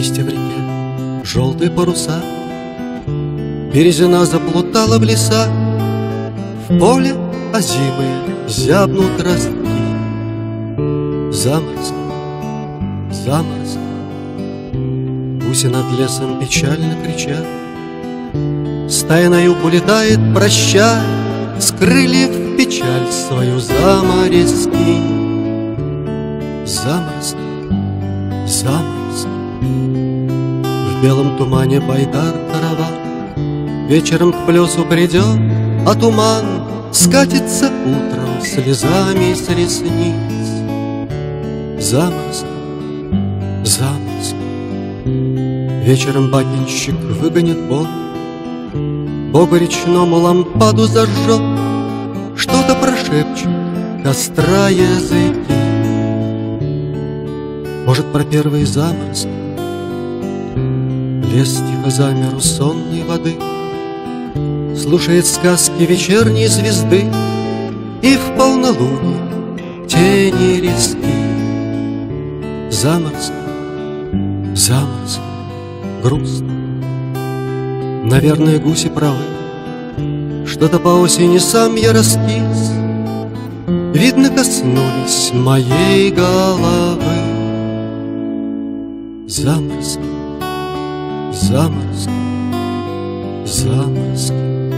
листья в реке, желтые паруса. Березина заплутала в леса, В поле озимые зябнут ростки. Заморозки, заморозки, Гуси над лесом печально кричат, Стая на юг улетает, прощая, С крыльев печаль свою заморозки. Заморозки, заморозки, В белом тумане байдар караван, Вечером к плесу придет, а туман Скатится утром слезами с ресниц. Заморозки, заморозки, Вечером бабинщик выгонит вон, Богу речному лампаду зажжет, Что-то прошепчет костра языки. Может, про первые заморозки Лес тихо замер у сонной воды Слушает сказки вечерней звезды И в полнолуние тени риски Заморозки, заморозки, грустно. Наверное, гуси правы. Что-то по осени сам я раскис. Видно, коснулись моей головы. Заморозки, заморозки, заморозки